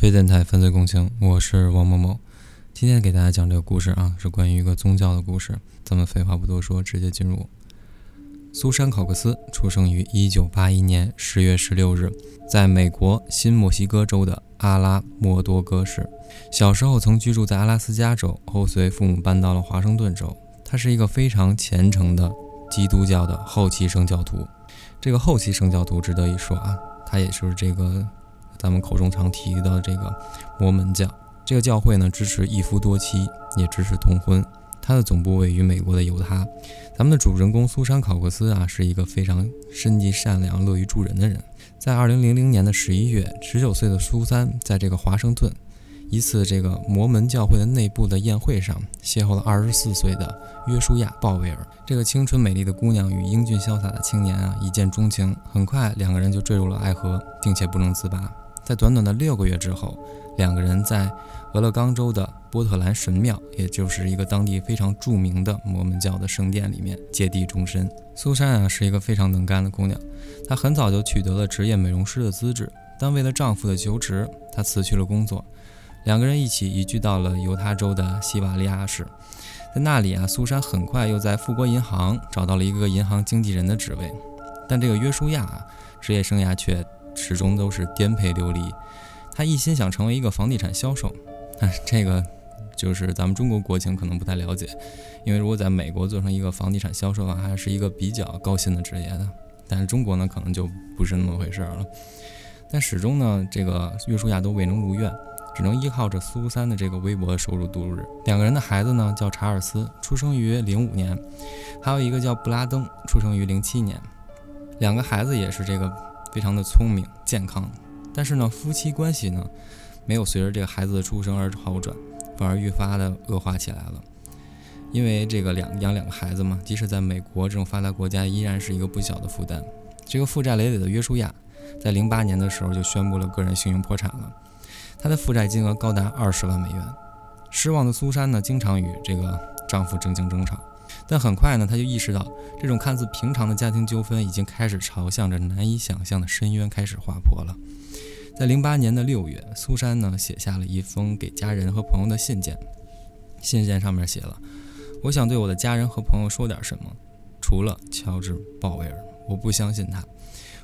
睡电台犯罪共情，我是王某某。今天给大家讲这个故事啊，是关于一个宗教的故事。咱们废话不多说，直接进入。苏珊·考克斯出生于1981年10月16日，在美国新墨西哥州的阿拉莫多戈市。小时候曾居住在阿拉斯加州，后随父母搬到了华盛顿州。他是一个非常虔诚的基督教的后期圣教徒。这个后期圣教徒值得一说啊，他也就是这个。咱们口中常提到的这个摩门教，这个教会呢支持一夫多妻，也支持通婚。它的总部位于美国的犹他。咱们的主人公苏珊·考克斯啊，是一个非常心地善良、乐于助人的人。在二零零零年的十一月，十九岁的苏珊在这个华盛顿一次这个摩门教会的内部的宴会上，邂逅了二十四岁的约书亚·鲍威尔。这个青春美丽的姑娘与英俊潇洒的青年啊，一见钟情，很快两个人就坠入了爱河，并且不能自拔。在短短的六个月之后，两个人在俄勒冈州的波特兰神庙，也就是一个当地非常著名的摩门教的圣殿里面结缔终身。苏珊啊，是一个非常能干的姑娘，她很早就取得了职业美容师的资质，但为了丈夫的求职，她辞去了工作。两个人一起移居到了犹他州的西瓦利亚市，在那里啊，苏珊很快又在富国银行找到了一个银行经纪人的职位，但这个约书亚啊，职业生涯却。始终都是颠沛流离，他一心想成为一个房地产销售，但是这个就是咱们中国国情可能不太了解，因为如果在美国做成一个房地产销售啊，还是一个比较高薪的职业的，但是中国呢可能就不是那么回事了。但始终呢，这个约书亚都未能如愿，只能依靠着苏三的这个微薄的收入度日。两个人的孩子呢叫查尔斯，出生于零五年，还有一个叫布拉登，出生于零七年，两个孩子也是这个。非常的聪明健康，但是呢，夫妻关系呢，没有随着这个孩子的出生而好转，反而愈发的恶化起来了。因为这个两养两个孩子嘛，即使在美国这种发达国家，依然是一个不小的负担。这个负债累累的约书亚，在零八年的时候就宣布了个人信用破产了，他的负债金额高达二十万美元。失望的苏珊呢，经常与这个丈夫正经争吵。但很快呢，他就意识到，这种看似平常的家庭纠纷已经开始朝向着难以想象的深渊开始滑坡了。在零八年的六月，苏珊呢写下了一封给家人和朋友的信件，信件上面写了：“我想对我的家人和朋友说点什么，除了乔治·鲍威尔，我不相信他。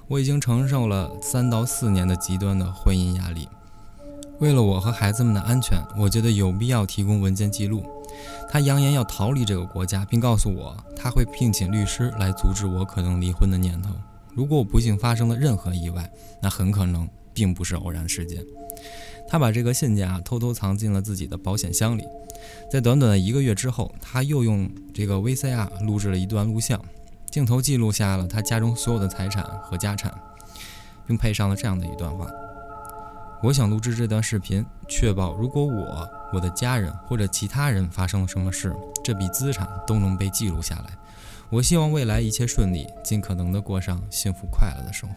我已经承受了三到四年的极端的婚姻压力。为了我和孩子们的安全，我觉得有必要提供文件记录。”他扬言要逃离这个国家，并告诉我他会聘请律师来阻止我可能离婚的念头。如果我不幸发生了任何意外，那很可能并不是偶然事件。他把这个信件啊偷偷藏进了自己的保险箱里。在短短的一个月之后，他又用这个 VCR 录制了一段录像，镜头记录下了他家中所有的财产和家产，并配上了这样的一段话。我想录制这段视频，确保如果我、我的家人或者其他人发生了什么事，这笔资产都能被记录下来。我希望未来一切顺利，尽可能的过上幸福快乐的生活。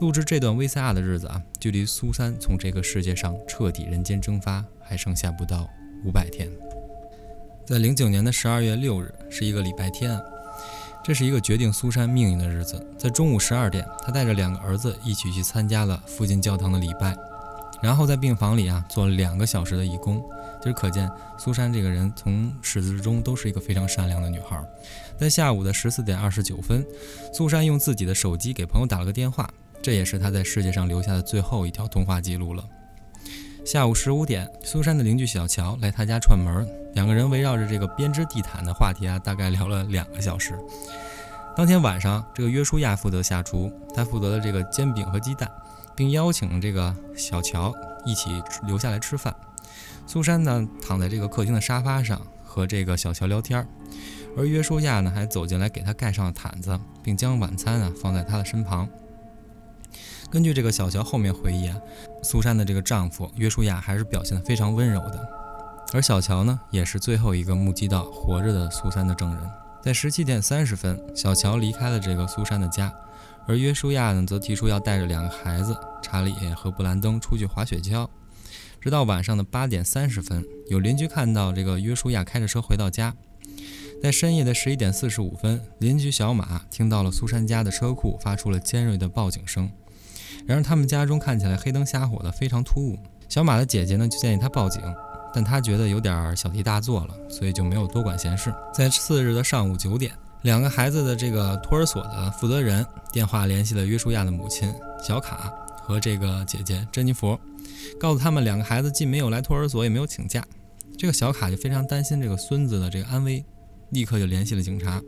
录制这段 VCR 的日子啊，距离苏三从这个世界上彻底人间蒸发还剩下不到五百天。在零九年的十二月六日，是一个礼拜天。这是一个决定苏珊命运的日子。在中午十二点，他带着两个儿子一起去参加了附近教堂的礼拜，然后在病房里啊做了两个小时的义工。就是可见苏珊这个人从始至终都是一个非常善良的女孩。在下午的十四点二十九分，苏珊用自己的手机给朋友打了个电话，这也是她在世界上留下的最后一条通话记录了。下午十五点，苏珊的邻居小乔来他家串门，两个人围绕着这个编织地毯的话题啊，大概聊了两个小时。当天晚上，这个约书亚负责下厨，他负责了这个煎饼和鸡蛋，并邀请这个小乔一起留下来吃饭。苏珊呢，躺在这个客厅的沙发上和这个小乔聊天，而约书亚呢，还走进来给他盖上了毯子，并将晚餐啊放在他的身旁。根据这个小乔后面回忆啊，苏珊的这个丈夫约书亚还是表现得非常温柔的，而小乔呢，也是最后一个目击到活着的苏珊的证人。在十七点三十分，小乔离开了这个苏珊的家，而约书亚呢，则提出要带着两个孩子查理和布兰登出去滑雪橇。直到晚上的八点三十分，有邻居看到这个约书亚开着车回到家。在深夜的十一点四十五分，邻居小马听到了苏珊家的车库发出了尖锐的报警声。然而他们家中看起来黑灯瞎火的，非常突兀。小马的姐姐呢就建议他报警，但他觉得有点小题大做了，所以就没有多管闲事。在次日的上午九点，两个孩子的这个托儿所的负责人电话联系了约书亚的母亲小卡和这个姐姐珍妮佛，告诉他们两个孩子既没有来托儿所，也没有请假。这个小卡就非常担心这个孙子的这个安危，立刻就联系了警察。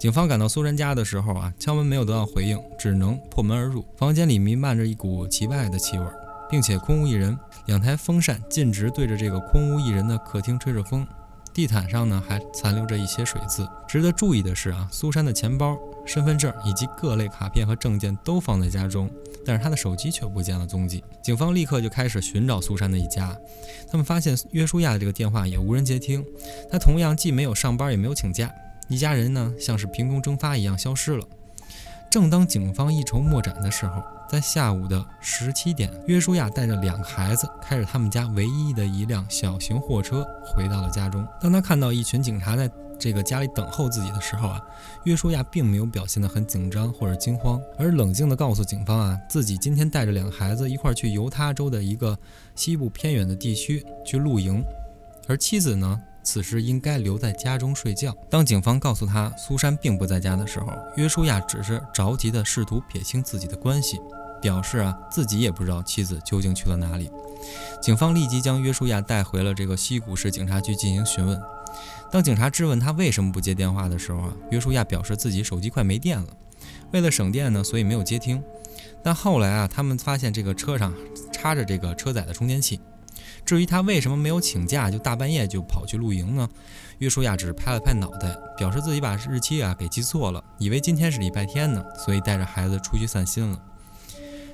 警方赶到苏珊家的时候啊，敲门没有得到回应，只能破门而入。房间里弥漫着一股奇怪的气味，并且空无一人。两台风扇径直对着这个空无一人的客厅吹着风，地毯上呢还残留着一些水渍。值得注意的是啊，苏珊的钱包、身份证以及各类卡片和证件都放在家中，但是她的手机却不见了踪迹。警方立刻就开始寻找苏珊的一家，他们发现约书亚的这个电话也无人接听，他同样既没有上班，也没有请假。一家人呢，像是凭空蒸发一样消失了。正当警方一筹莫展的时候，在下午的十七点，约书亚带着两个孩子，开着他们家唯一的一辆小型货车，回到了家中。当他看到一群警察在这个家里等候自己的时候啊，约书亚并没有表现得很紧张或者惊慌，而冷静地告诉警方啊，自己今天带着两个孩子一块去犹他州的一个西部偏远的地区去露营，而妻子呢？此时应该留在家中睡觉。当警方告诉他苏珊并不在家的时候，约书亚只是着急地试图撇清自己的关系，表示啊自己也不知道妻子究竟去了哪里。警方立即将约书亚带回了这个西谷市警察局进行询问。当警察质问他为什么不接电话的时候啊，约书亚表示自己手机快没电了，为了省电呢，所以没有接听。但后来啊，他们发现这个车上插着这个车载的充电器。至于他为什么没有请假，就大半夜就跑去露营呢？约书亚只是拍了拍脑袋，表示自己把日期啊给记错了，以为今天是礼拜天呢，所以带着孩子出去散心了。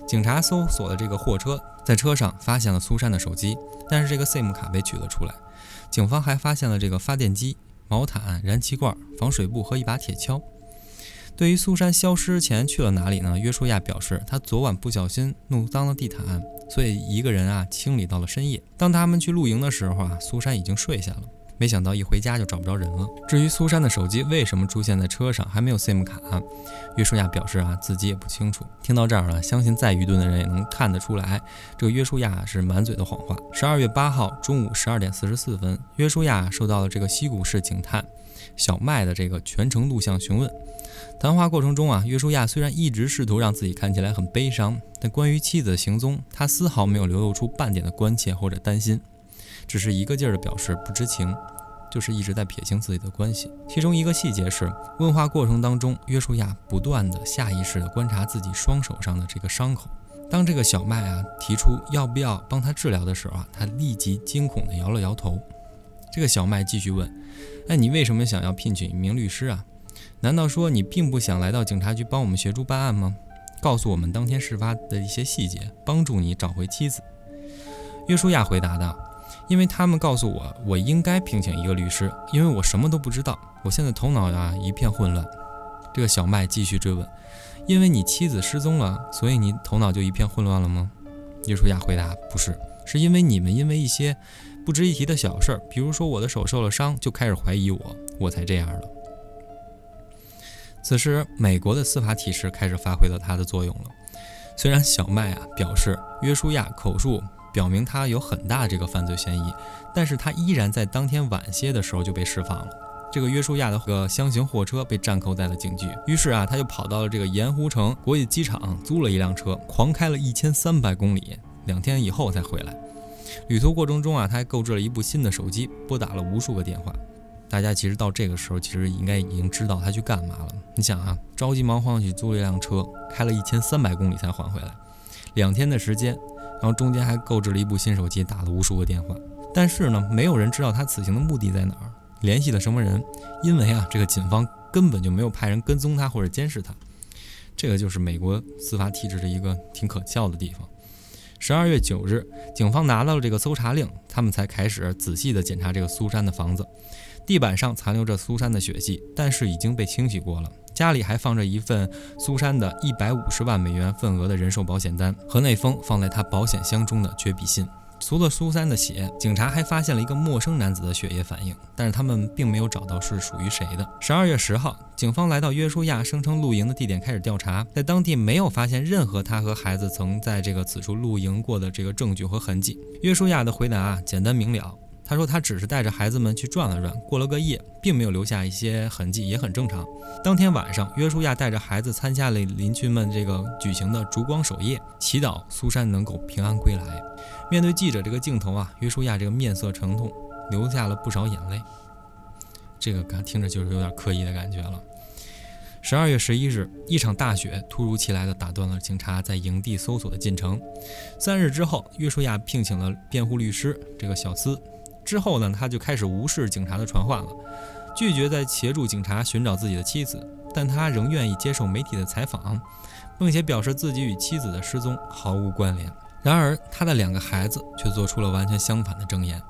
警察搜索了这个货车，在车上发现了苏珊的手机，但是这个 SIM 卡被取了出来。警方还发现了这个发电机、毛毯、燃气罐、防水布和一把铁锹。对于苏珊消失前去了哪里呢？约书亚表示，他昨晚不小心弄脏了地毯，所以一个人啊清理到了深夜。当他们去露营的时候啊，苏珊已经睡下了。没想到一回家就找不着人了。至于苏珊的手机为什么出现在车上，还没有 SIM 卡，约书亚表示啊自己也不清楚。听到这儿了，相信再愚钝的人也能看得出来，这个约书亚是满嘴的谎话。十二月八号中午十二点四十四分，约书亚受到了这个西谷市警探小麦的这个全程录像询问。谈话过程中啊，约书亚虽然一直试图让自己看起来很悲伤，但关于妻子的行踪，他丝毫没有流露出半点的关切或者担心，只是一个劲儿地表示不知情，就是一直在撇清自己的关系。其中一个细节是，问话过程当中，约书亚不断地下意识地观察自己双手上的这个伤口。当这个小麦啊提出要不要帮他治疗的时候啊，他立即惊恐地摇了摇头。这个小麦继续问：“哎，你为什么想要聘请一名律师啊？”难道说你并不想来到警察局帮我们协助办案吗？告诉我们当天事发的一些细节，帮助你找回妻子。约书亚回答道：“因为他们告诉我，我应该聘请一个律师，因为我什么都不知道，我现在头脑啊一片混乱。”这个小麦继续追问：“因为你妻子失踪了，所以你头脑就一片混乱了吗？”约书亚回答：“不是，是因为你们因为一些不值一提的小事儿，比如说我的手受了伤，就开始怀疑我，我才这样了。”此时，美国的司法体制开始发挥了它的作用了。虽然小麦啊表示约书亚口述表明他有很大这个犯罪嫌疑，但是他依然在当天晚些的时候就被释放了。这个约书亚的个箱型货车被暂扣在了警局，于是啊他就跑到了这个盐湖城国际机场租了一辆车，狂开了一千三百公里，两天以后才回来。旅途过程中啊他还购置了一部新的手机，拨打了无数个电话。大家其实到这个时候，其实应该已经知道他去干嘛了。你想啊，着急忙慌去租了一辆车，开了一千三百公里才还回来，两天的时间，然后中间还购置了一部新手机，打了无数个电话。但是呢，没有人知道他此行的目的在哪儿，联系了什么人，因为啊，这个警方根本就没有派人跟踪他或者监视他。这个就是美国司法体制的一个挺可笑的地方。十二月九日，警方拿到了这个搜查令，他们才开始仔细的检查这个苏珊的房子。地板上残留着苏珊的血迹，但是已经被清洗过了。家里还放着一份苏珊的一百五十万美元份额的人寿保险单和那封放在她保险箱中的绝笔信。除了苏三的血，警察还发现了一个陌生男子的血液反应，但是他们并没有找到是属于谁的。十二月十号，警方来到约书亚声称露营的地点开始调查，在当地没有发现任何他和孩子曾在这个此处露营过的这个证据和痕迹。约书亚的回答啊，简单明了。他说他只是带着孩子们去转了转，过了个夜，并没有留下一些痕迹，也很正常。当天晚上，约书亚带着孩子参加了邻居们这个举行的烛光守夜，祈祷苏珊能够平安归来。面对记者这个镜头啊，约书亚这个面色沉痛，流下了不少眼泪。这个感听着就是有点刻意的感觉了。十二月十一日，一场大雪突如其来的打断了警察在营地搜索的进程。三日之后，约书亚聘请了辩护律师这个小斯。之后呢，他就开始无视警察的传唤了，拒绝再协助警察寻找自己的妻子，但他仍愿意接受媒体的采访，并且表示自己与妻子的失踪毫无关联。然而，他的两个孩子却做出了完全相反的证言。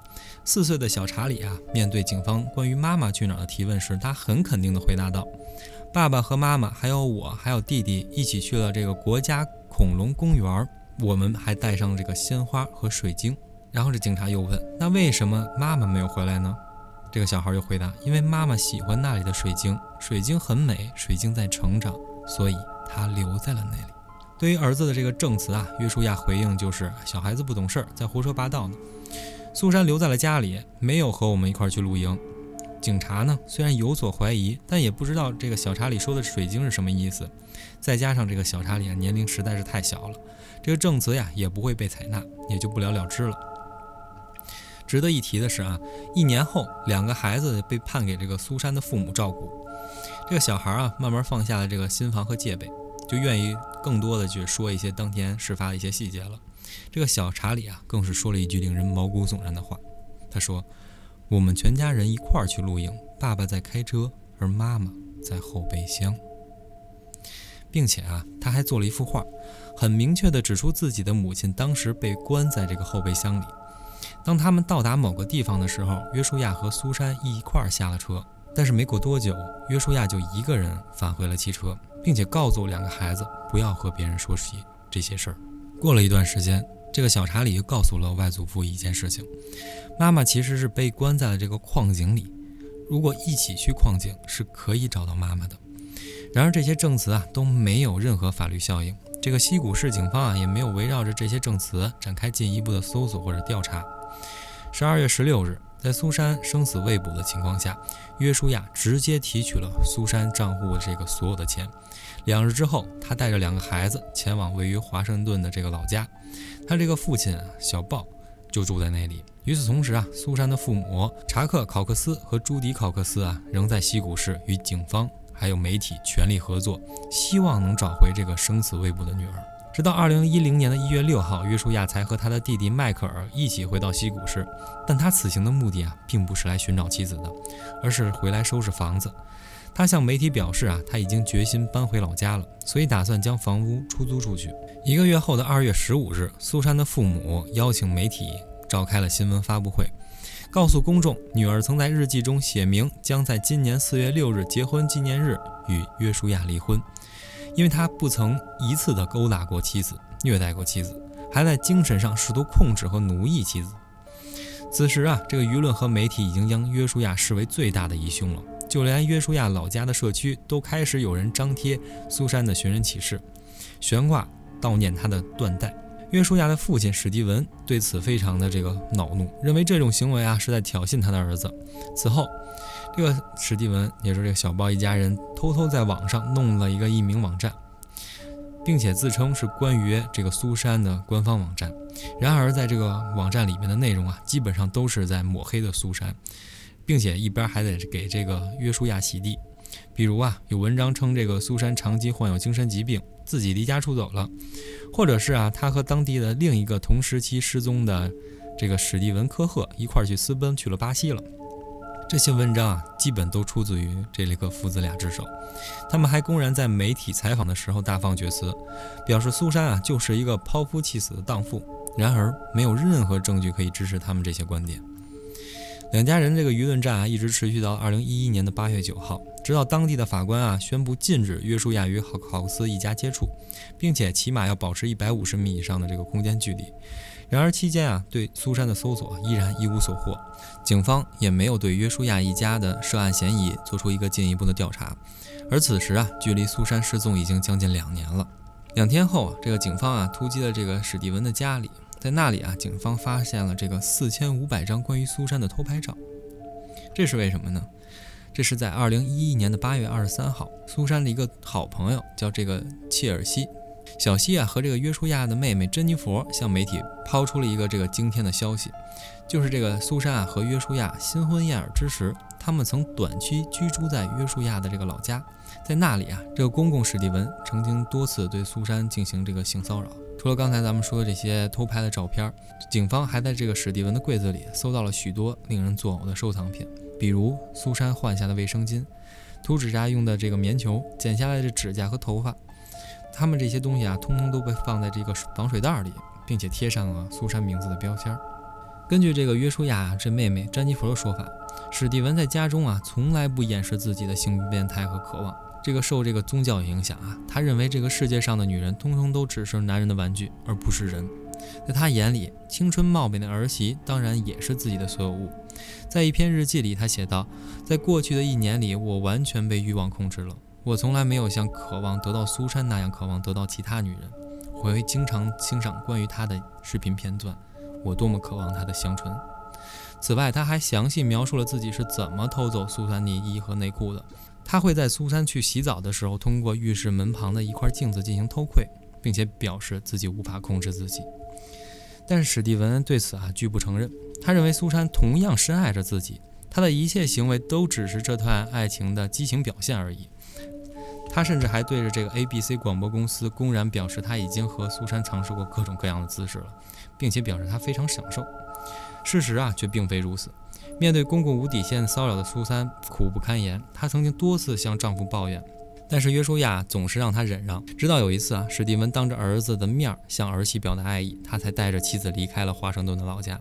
四岁的小查理啊，面对警方关于妈妈去哪儿的提问时，他很肯定地回答道：“爸爸和妈妈还有我还有弟弟一起去了这个国家恐龙公园，我们还带上了这个鲜花和水晶。”然后这警察又问：“那为什么妈妈没有回来呢？”这个小孩又回答：“因为妈妈喜欢那里的水晶，水晶很美，水晶在成长，所以她留在了那里。”对于儿子的这个证词啊，约书亚回应就是：“小孩子不懂事儿，在胡说八道呢。”苏珊留在了家里，没有和我们一块去露营。警察呢，虽然有所怀疑，但也不知道这个小查理说的水晶是什么意思。再加上这个小查理啊，年龄实在是太小了，这个证词呀也不会被采纳，也就不了了之了。值得一提的是啊，一年后，两个孩子被判给这个苏珊的父母照顾。这个小孩啊，慢慢放下了这个心防和戒备，就愿意更多的去说一些当天事发的一些细节了。这个小查理啊，更是说了一句令人毛骨悚然的话。他说：“我们全家人一块儿去露营，爸爸在开车，而妈妈在后备箱。”并且啊，他还做了一幅画，很明确地指出自己的母亲当时被关在这个后备箱里。当他们到达某个地方的时候，约书亚和苏珊一块儿下了车。但是没过多久，约书亚就一个人返回了汽车，并且告诉两个孩子不要和别人说起这些事儿。过了一段时间，这个小查理又告诉了外祖父一件事情：妈妈其实是被关在了这个矿井里。如果一起去矿井，是可以找到妈妈的。然而这些证词啊都没有任何法律效应。这个西谷市警方啊也没有围绕着这些证词展开进一步的搜索或者调查。十二月十六日，在苏珊生死未卜的情况下，约书亚直接提取了苏珊账户的这个所有的钱。两日之后，他带着两个孩子前往位于华盛顿的这个老家，他这个父亲啊小鲍就住在那里。与此同时啊，苏珊的父母查克考克斯和朱迪考克斯啊仍在西谷市与警方还有媒体全力合作，希望能找回这个生死未卜的女儿。直到二零一零年的一月六号，约书亚才和他的弟弟迈克尔一起回到西谷市。但他此行的目的啊，并不是来寻找妻子的，而是回来收拾房子。他向媒体表示啊，他已经决心搬回老家了，所以打算将房屋出租出去。一个月后的二月十五日，苏珊的父母邀请媒体召开了新闻发布会，告诉公众，女儿曾在日记中写明将在今年四月六日结婚纪念日与约书亚离婚。因为他不曾一次的勾搭过妻子，虐待过妻子，还在精神上试图控制和奴役妻子。此时啊，这个舆论和媒体已经将约书亚视为最大的疑凶了，就连约书亚老家的社区都开始有人张贴苏珊的寻人启事，悬挂悼念她的缎带。约书亚的父亲史蒂文对此非常的这个恼怒，认为这种行为啊是在挑衅他的儿子。此后。这个史蒂文，也就是这个小包一家人，偷偷在网上弄了一个匿名网站，并且自称是关于这个苏珊的官方网站。然而，在这个网站里面的内容啊，基本上都是在抹黑的苏珊，并且一边还得给这个约书亚洗地。比如啊，有文章称这个苏珊长期患有精神疾病，自己离家出走了，或者是啊，他和当地的另一个同时期失踪的这个史蒂文科赫一块去私奔去了巴西了。这些文章啊，基本都出自于这里克父子俩之手。他们还公然在媒体采访的时候大放厥词，表示苏珊啊就是一个抛夫弃子的荡妇。然而，没有任何证据可以支持他们这些观点。两家人这个舆论战啊，一直持续到二零一一年的八月九号，直到当地的法官啊宣布禁止约书亚与考考克斯一家接触，并且起码要保持一百五十米以上的这个空间距离。然而期间啊，对苏珊的搜索依然一无所获，警方也没有对约书亚一家的涉案嫌疑做出一个进一步的调查。而此时啊，距离苏珊失踪已经将近两年了。两天后啊，这个警方啊突击了这个史蒂文的家里，在那里啊，警方发现了这个四千五百张关于苏珊的偷拍照。这是为什么呢？这是在二零一一年的八月二十三号，苏珊的一个好朋友叫这个切尔西。小西啊和这个约书亚的妹妹珍妮佛向媒体抛出了一个这个惊天的消息，就是这个苏珊啊和约书亚新婚燕尔之时，他们曾短期居住在约书亚的这个老家，在那里啊，这个公公史蒂文曾经多次对苏珊进行这个性骚扰。除了刚才咱们说的这些偷拍的照片，警方还在这个史蒂文的柜子里搜到了许多令人作呕的收藏品，比如苏珊换下的卫生巾、涂指甲用的这个棉球、剪下来的指甲和头发。他们这些东西啊，通通都被放在这个防水袋里，并且贴上了苏珊名字的标签。根据这个约书亚这妹妹詹妮弗的说法，史蒂文在家中啊，从来不掩饰自己的性变态和渴望。这个受这个宗教影响啊，他认为这个世界上的女人通通都只是男人的玩具，而不是人。在他眼里，青春貌美的儿媳当然也是自己的所有物。在一篇日记里，他写道：“在过去的一年里，我完全被欲望控制了。”我从来没有像渴望得到苏珊那样渴望得到其他女人。我会经常欣赏关于她的视频片段，我多么渴望她的香唇。此外，他还详细描述了自己是怎么偷走苏珊内衣和内裤的。他会在苏珊去洗澡的时候，通过浴室门旁的一块镜子进行偷窥，并且表示自己无法控制自己。但史蒂文对此啊拒不承认。他认为苏珊同样深爱着自己，他的一切行为都只是这段爱情的激情表现而已。他甚至还对着这个 ABC 广播公司公然表示，他已经和苏珊尝试过各种各样的姿势了，并且表示他非常享受。事实啊，却并非如此。面对公公无底线骚扰的苏珊，苦不堪言。她曾经多次向丈夫抱怨，但是约书亚总是让她忍让。直到有一次啊，史蒂文当着儿子的面向儿媳表达爱意，他才带着妻子离开了华盛顿的老家。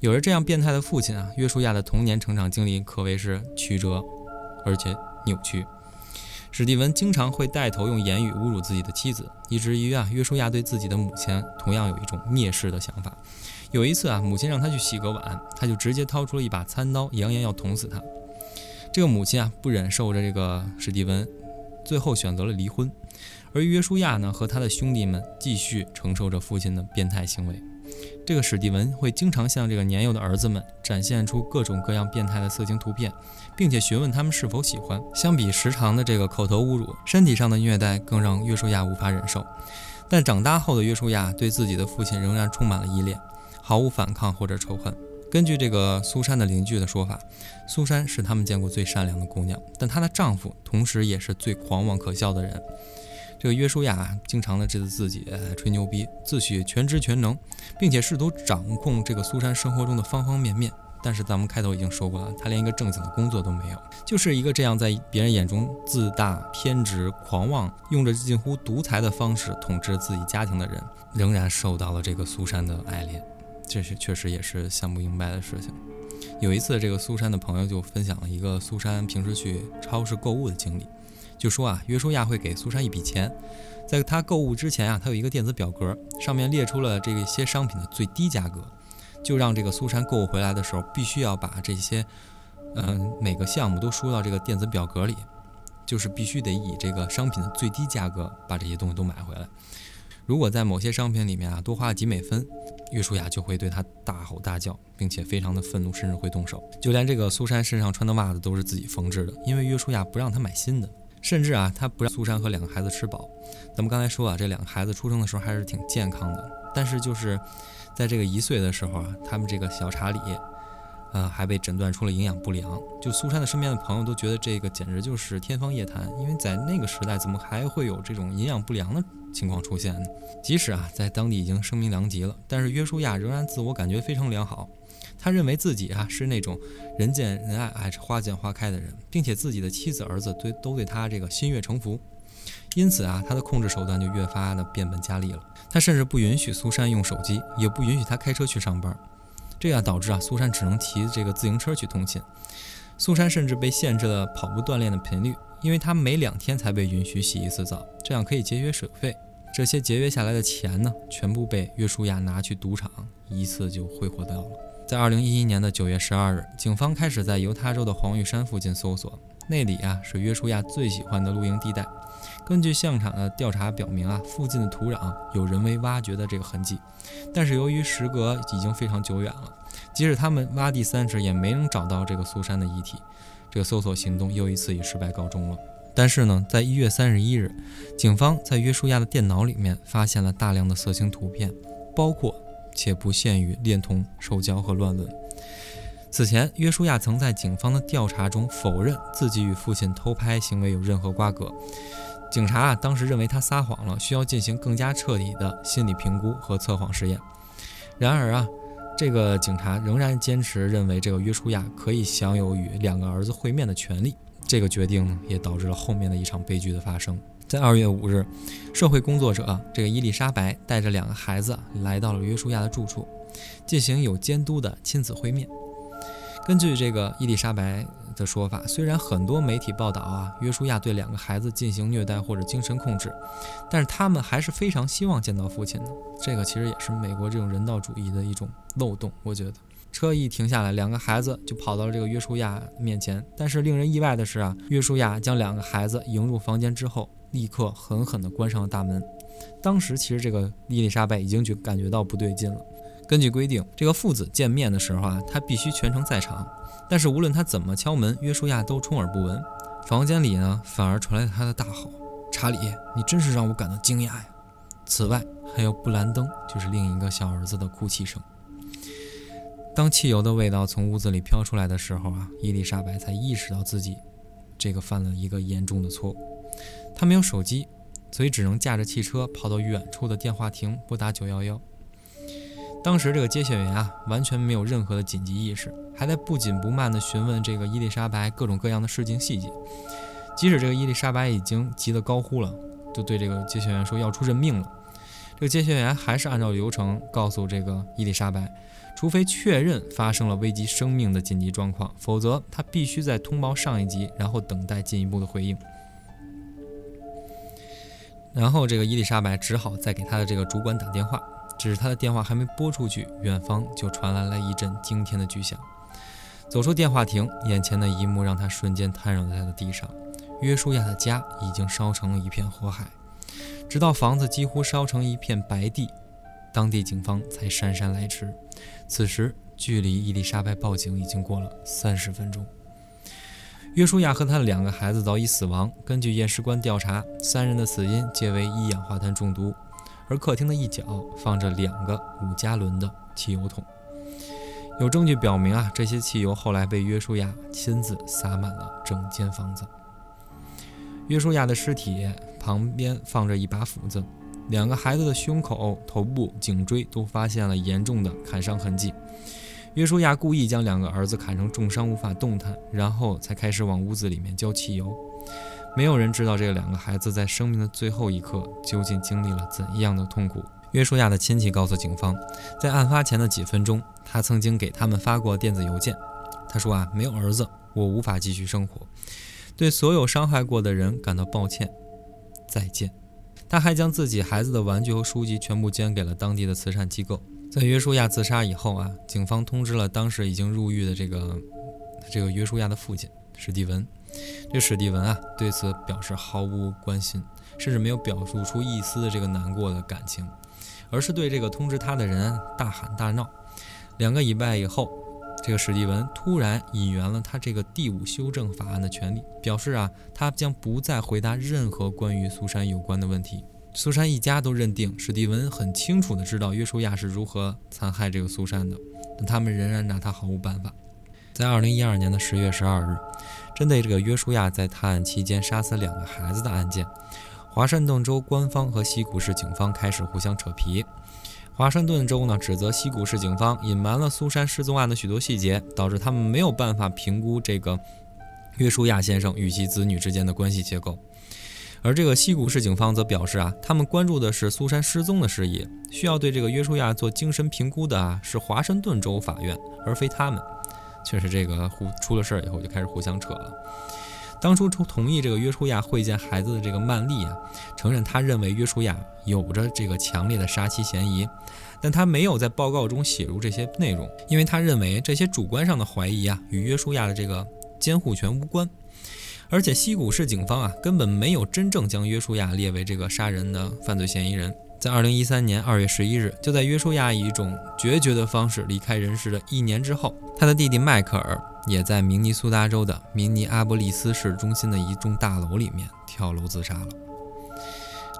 有着这样变态的父亲啊，约书亚的童年成长经历可谓是曲折，而且扭曲。史蒂文经常会带头用言语侮辱自己的妻子，以至于啊，约书亚对自己的母亲同样有一种蔑视的想法。有一次啊，母亲让他去洗个碗，他就直接掏出了一把餐刀，扬言要捅死他。这个母亲啊，不忍受着这个史蒂文，最后选择了离婚。而约书亚呢，和他的兄弟们继续承受着父亲的变态行为。这个史蒂文会经常向这个年幼的儿子们展现出各种各样变态的色情图片，并且询问他们是否喜欢。相比时常的这个口头侮辱，身体上的虐待更让约书亚无法忍受。但长大后的约书亚对自己的父亲仍然充满了依恋，毫无反抗或者仇恨。根据这个苏珊的邻居的说法，苏珊是他们见过最善良的姑娘，但她的丈夫同时也是最狂妄可笑的人。这个约书亚经常的这个自己吹牛逼，自诩全知全能，并且试图掌控这个苏珊生活中的方方面面。但是咱们开头已经说过了，他连一个正经的工作都没有，就是一个这样在别人眼中自大、偏执、狂妄，用着近乎独裁的方式统治自己家庭的人，仍然受到了这个苏珊的爱恋。这是确实也是想不明白的事情。有一次，这个苏珊的朋友就分享了一个苏珊平时去超市购物的经历。就说啊，约书亚会给苏珊一笔钱，在他购物之前啊，他有一个电子表格，上面列出了这些商品的最低价格，就让这个苏珊购物回来的时候，必须要把这些，嗯，每个项目都输到这个电子表格里，就是必须得以这个商品的最低价格把这些东西都买回来。如果在某些商品里面啊多花了几美分，约书亚就会对他大吼大叫，并且非常的愤怒，甚至会动手。就连这个苏珊身上穿的袜子都是自己缝制的，因为约书亚不让他买新的。甚至啊，他不让苏珊和两个孩子吃饱。咱们刚才说啊，这两个孩子出生的时候还是挺健康的，但是就是在这个一岁的时候啊，他们这个小查理，呃，还被诊断出了营养不良。就苏珊的身边的朋友都觉得这个简直就是天方夜谭，因为在那个时代，怎么还会有这种营养不良的情况出现呢？即使啊，在当地已经声名狼藉了，但是约书亚仍然自我感觉非常良好。他认为自己啊是那种人见人爱、爱花见花开的人，并且自己的妻子、儿子对都对他这个心悦诚服，因此啊，他的控制手段就越发的变本加厉了。他甚至不允许苏珊用手机，也不允许他开车去上班，这样导致啊，苏珊只能骑这个自行车去通勤。苏珊甚至被限制了跑步锻炼的频率，因为她每两天才被允许洗一次澡，这样可以节约水费。这些节约下来的钱呢，全部被约书亚拿去赌场，一次就挥霍掉了。在二零一一年的九月十二日，警方开始在犹他州的黄玉山附近搜索，那里啊是约书亚最喜欢的露营地带。根据现场的调查表明啊，附近的土壤有人为挖掘的这个痕迹，但是由于时隔已经非常久远了，即使他们挖地三尺，也没能找到这个苏珊的遗体。这个搜索行动又一次以失败告终了。但是呢，在一月三十一日，警方在约书亚的电脑里面发现了大量的色情图片，包括且不限于恋童、受教和乱伦。此前，约书亚曾在警方的调查中否认自己与父亲偷拍行为有任何瓜葛。警察啊，当时认为他撒谎了，需要进行更加彻底的心理评估和测谎实验。然而啊。这个警察仍然坚持认为，这个约书亚可以享有与两个儿子会面的权利。这个决定呢，也导致了后面的一场悲剧的发生。在二月五日，社会工作者这个伊丽莎白带着两个孩子来到了约书亚的住处，进行有监督的亲子会面。根据这个伊丽莎白的说法，虽然很多媒体报道啊，约书亚对两个孩子进行虐待或者精神控制，但是他们还是非常希望见到父亲的。这个其实也是美国这种人道主义的一种漏洞。我觉得车一停下来，两个孩子就跑到了这个约书亚面前。但是令人意外的是啊，约书亚将两个孩子迎入房间之后，立刻狠狠地关上了大门。当时其实这个伊丽莎白已经觉感觉到不对劲了。根据规定，这个父子见面的时候啊，他必须全程在场。但是无论他怎么敲门，约书亚都充耳不闻。房间里呢，反而传来他的大吼：“查理，你真是让我感到惊讶呀！”此外，还有布兰登，就是另一个小儿子的哭泣声。当汽油的味道从屋子里飘出来的时候啊，伊丽莎白才意识到自己这个犯了一个严重的错误。他没有手机，所以只能驾着汽车跑到远处的电话亭拨打九幺幺。当时这个接线员啊，完全没有任何的紧急意识，还在不紧不慢地询问这个伊丽莎白各种各样的事情细节。即使这个伊丽莎白已经急得高呼了，就对这个接线员说要出人命了，这个接线员还是按照流程告诉这个伊丽莎白，除非确认发生了危及生命的紧急状况，否则他必须再通报上一级，然后等待进一步的回应。然后这个伊丽莎白只好再给他的这个主管打电话。只是他的电话还没拨出去，远方就传来了一阵惊天的巨响。走出电话亭，眼前的一幕让他瞬间瘫软在了地上。约书亚的家已经烧成了一片火海，直到房子几乎烧成一片白地，当地警方才姗姗来迟。此时，距离伊丽莎白报警已经过了三十分钟。约书亚和他的两个孩子早已死亡。根据验尸官调查，三人的死因皆为一氧化碳中毒。而客厅的一角放着两个五加仑的汽油桶，有证据表明啊，这些汽油后来被约书亚亲自洒满了整间房子。约书亚的尸体旁边放着一把斧子，两个孩子的胸口、头部、颈椎都发现了严重的砍伤痕迹。约书亚故意将两个儿子砍成重伤，无法动弹，然后才开始往屋子里面浇汽油。没有人知道这两个孩子在生命的最后一刻究竟经历了怎样的痛苦。约书亚的亲戚告诉警方，在案发前的几分钟，他曾经给他们发过电子邮件。他说：“啊，没有儿子，我无法继续生活，对所有伤害过的人感到抱歉，再见。”他还将自己孩子的玩具和书籍全部捐给了当地的慈善机构。在约书亚自杀以后啊，警方通知了当时已经入狱的这个这个约书亚的父亲史蒂文。这史蒂文啊，对此表示毫无关心，甚至没有表述出一丝的这个难过的感情，而是对这个通知他的人大喊大闹。两个礼拜以后，这个史蒂文突然引援了他这个第五修正法案的权利，表示啊，他将不再回答任何关于苏珊有关的问题。苏珊一家都认定史蒂文很清楚的知道约书亚是如何残害这个苏珊的，但他们仍然拿他毫无办法。在二零一二年的十月十二日。针对这个约书亚在探案期间杀死两个孩子的案件，华盛顿州官方和西谷市警方开始互相扯皮。华盛顿州呢指责西谷市警方隐瞒了苏珊失踪案的许多细节，导致他们没有办法评估这个约书亚先生与其子女之间的关系结构。而这个西谷市警方则表示啊，他们关注的是苏珊失踪的事宜，需要对这个约书亚做精神评估的啊是华盛顿州法院，而非他们。确实，这个互出了事儿以后就开始互相扯了。当初同意这个约书亚会见孩子的这个曼丽啊，承认他认为约书亚有着这个强烈的杀妻嫌疑，但他没有在报告中写入这些内容，因为他认为这些主观上的怀疑啊与约书亚的这个监护权无关。而且西谷市警方啊，根本没有真正将约书亚列为这个杀人的犯罪嫌疑人。在二零一三年二月十一日，就在约书亚以一种决绝的方式离开人世的一年之后，他的弟弟迈克尔也在明尼苏达州的明尼阿波利斯市中心的一栋大楼里面跳楼自杀了。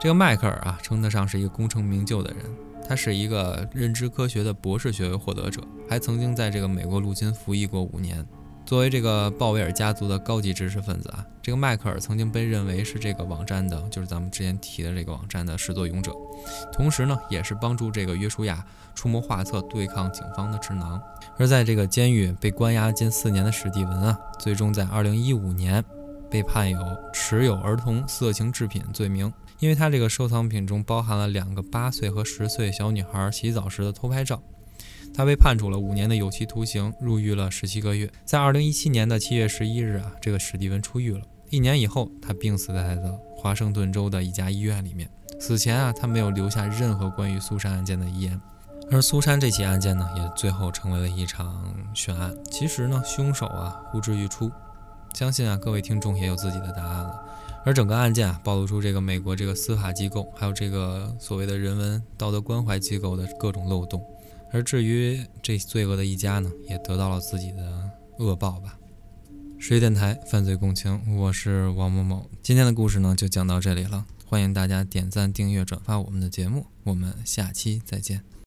这个迈克尔啊，称得上是一个功成名就的人，他是一个认知科学的博士学位获得者，还曾经在这个美国陆军服役过五年。作为这个鲍威尔家族的高级知识分子啊，这个迈克尔曾经被认为是这个网站的，就是咱们之前提的这个网站的始作俑者，同时呢，也是帮助这个约书亚出谋划策对抗警方的智囊。而在这个监狱被关押近四年的史蒂文啊，最终在二零一五年被判有持有儿童色情制品罪名，因为他这个收藏品中包含了两个八岁和十岁小女孩洗澡时的偷拍照。他被判处了五年的有期徒刑，入狱了十七个月。在二零一七年的七月十一日啊，这个史蒂文出狱了。一年以后，他病死在了华盛顿州的一家医院里面。死前啊，他没有留下任何关于苏珊案件的遗言。而苏珊这起案件呢，也最后成为了一场悬案。其实呢，凶手啊呼之欲出，相信啊各位听众也有自己的答案了。而整个案件啊，暴露出这个美国这个司法机构，还有这个所谓的人文道德关怀机构的各种漏洞。而至于这罪恶的一家呢，也得到了自己的恶报吧。十一电台犯罪共情，我是王某某。今天的故事呢，就讲到这里了。欢迎大家点赞、订阅、转发我们的节目。我们下期再见。